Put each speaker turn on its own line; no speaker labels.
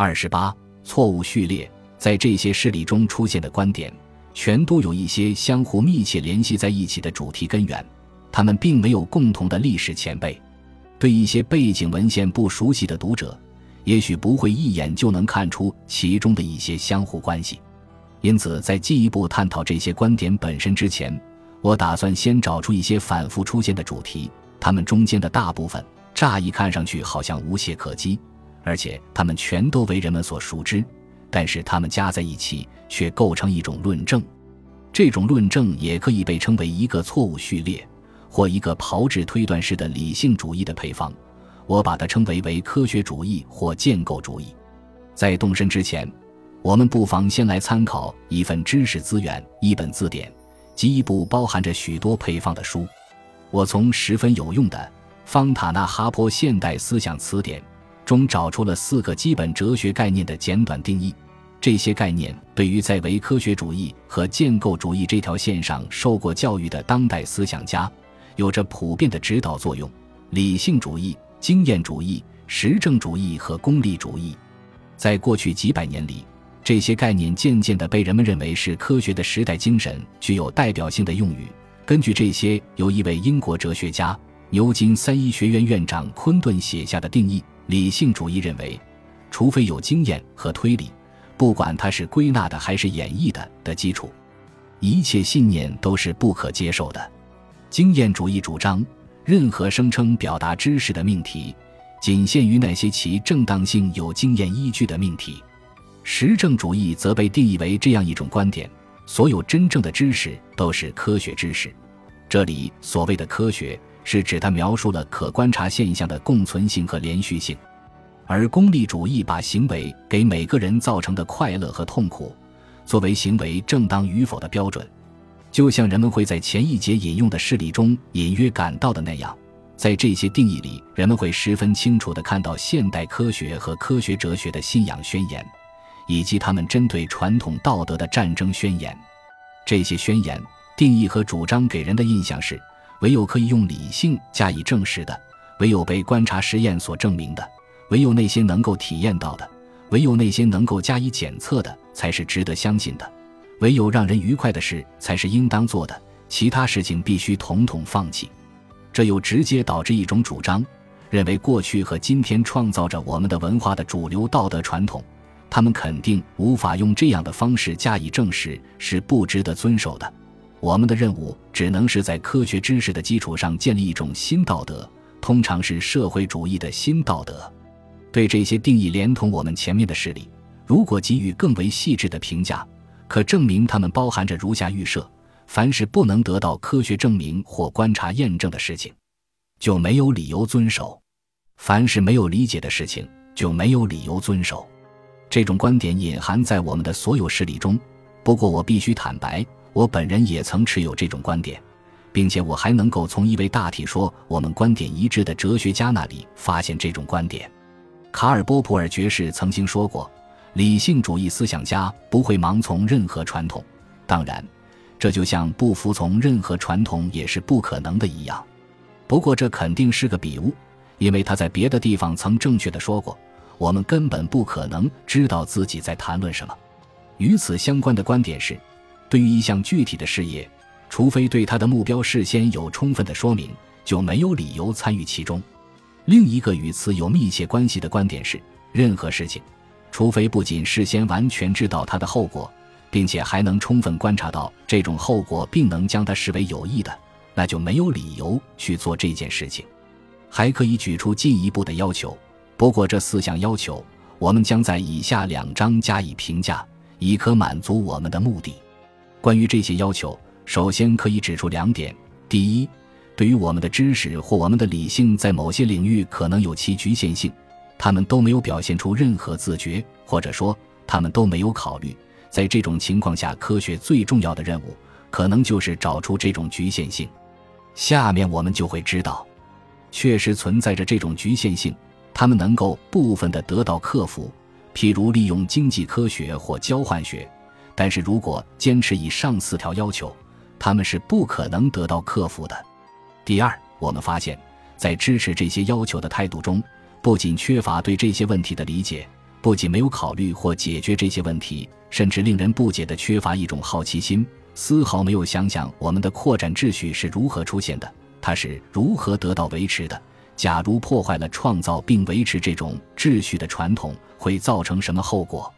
二十八，错误序列，在这些事例中出现的观点，全都有一些相互密切联系在一起的主题根源，他们并没有共同的历史前辈。对一些背景文献不熟悉的读者，也许不会一眼就能看出其中的一些相互关系。因此，在进一步探讨这些观点本身之前，我打算先找出一些反复出现的主题，它们中间的大部分乍一看上去好像无懈可击，而且它们全都为人们所熟知，但是它们加在一起却构成一种论证。这种论证也可以被称为一个错误序列。或一个炮制推断式的理性主义的配方，我把它称为为科学主义或建构主义。在动身之前，我们不妨先来参考一份知识资源——一本字典及一部包含着许多配方的书。我从十分有用的方塔纳哈坡现代思想词典中找出了四个基本哲学概念的简短定义。这些概念对于在唯科学主义和建构主义这条线上受过教育的当代思想家。有着普遍的指导作用。理性主义、经验主义、实证主义和功利主义，在过去几百年里，这些概念渐渐地被人们认为是科学的时代精神具有代表性的用语。根据这些由一位英国哲学家、牛津三一学院院长昆顿写下的定义，理性主义认为，除非有经验和推理，不管它是归纳的还是演绎的的基础，一切信念都是不可接受的。经验主义主张，任何声称表达知识的命题，仅限于那些其正当性有经验依据的命题。实证主义则被定义为这样一种观点：所有真正的知识都是科学知识。这里所谓的科学，是指它描述了可观察现象的共存性和连续性。而功利主义把行为给每个人造成的快乐和痛苦，作为行为正当与否的标准。就像人们会在前一节引用的事例中隐约感到的那样，在这些定义里，人们会十分清楚地看到现代科学和科学哲学的信仰宣言，以及他们针对传统道德的战争宣言。这些宣言、定义和主张给人的印象是：唯有可以用理性加以证实的，唯有被观察实验所证明的，唯有那些能够体验到的，唯有那些能够加以检测的，才是值得相信的。唯有让人愉快的事才是应当做的，其他事情必须统统放弃。这又直接导致一种主张，认为过去和今天创造着我们的文化的主流道德传统，他们肯定无法用这样的方式加以证实，是不值得遵守的。我们的任务只能是在科学知识的基础上建立一种新道德，通常是社会主义的新道德。对这些定义，连同我们前面的事例，如果给予更为细致的评价。可证明它们包含着如下预设：凡是不能得到科学证明或观察验证的事情，就没有理由遵守；凡是没有理解的事情，就没有理由遵守。这种观点隐含在我们的所有事例中。不过，我必须坦白，我本人也曾持有这种观点，并且我还能够从一位大体说我们观点一致的哲学家那里发现这种观点。卡尔·波普尔爵士曾经说过。理性主义思想家不会盲从任何传统，当然，这就像不服从任何传统也是不可能的一样。不过，这肯定是个比误，因为他在别的地方曾正确的说过：“我们根本不可能知道自己在谈论什么。”与此相关的观点是，对于一项具体的事业，除非对他的目标事先有充分的说明，就没有理由参与其中。另一个与此有密切关系的观点是，任何事情。除非不仅事先完全知道它的后果，并且还能充分观察到这种后果，并能将它视为有益的，那就没有理由去做这件事情。还可以举出进一步的要求，不过这四项要求，我们将在以下两章加以评价，以可满足我们的目的。关于这些要求，首先可以指出两点：第一，对于我们的知识或我们的理性，在某些领域可能有其局限性。他们都没有表现出任何自觉，或者说，他们都没有考虑。在这种情况下，科学最重要的任务，可能就是找出这种局限性。下面我们就会知道，确实存在着这种局限性，他们能够部分的得到克服，譬如利用经济科学或交换学。但是如果坚持以上四条要求，他们是不可能得到克服的。第二，我们发现，在支持这些要求的态度中。不仅缺乏对这些问题的理解，不仅没有考虑或解决这些问题，甚至令人不解的缺乏一种好奇心，丝毫没有想想我们的扩展秩序是如何出现的，它是如何得到维持的。假如破坏了创造并维持这种秩序的传统，会造成什么后果？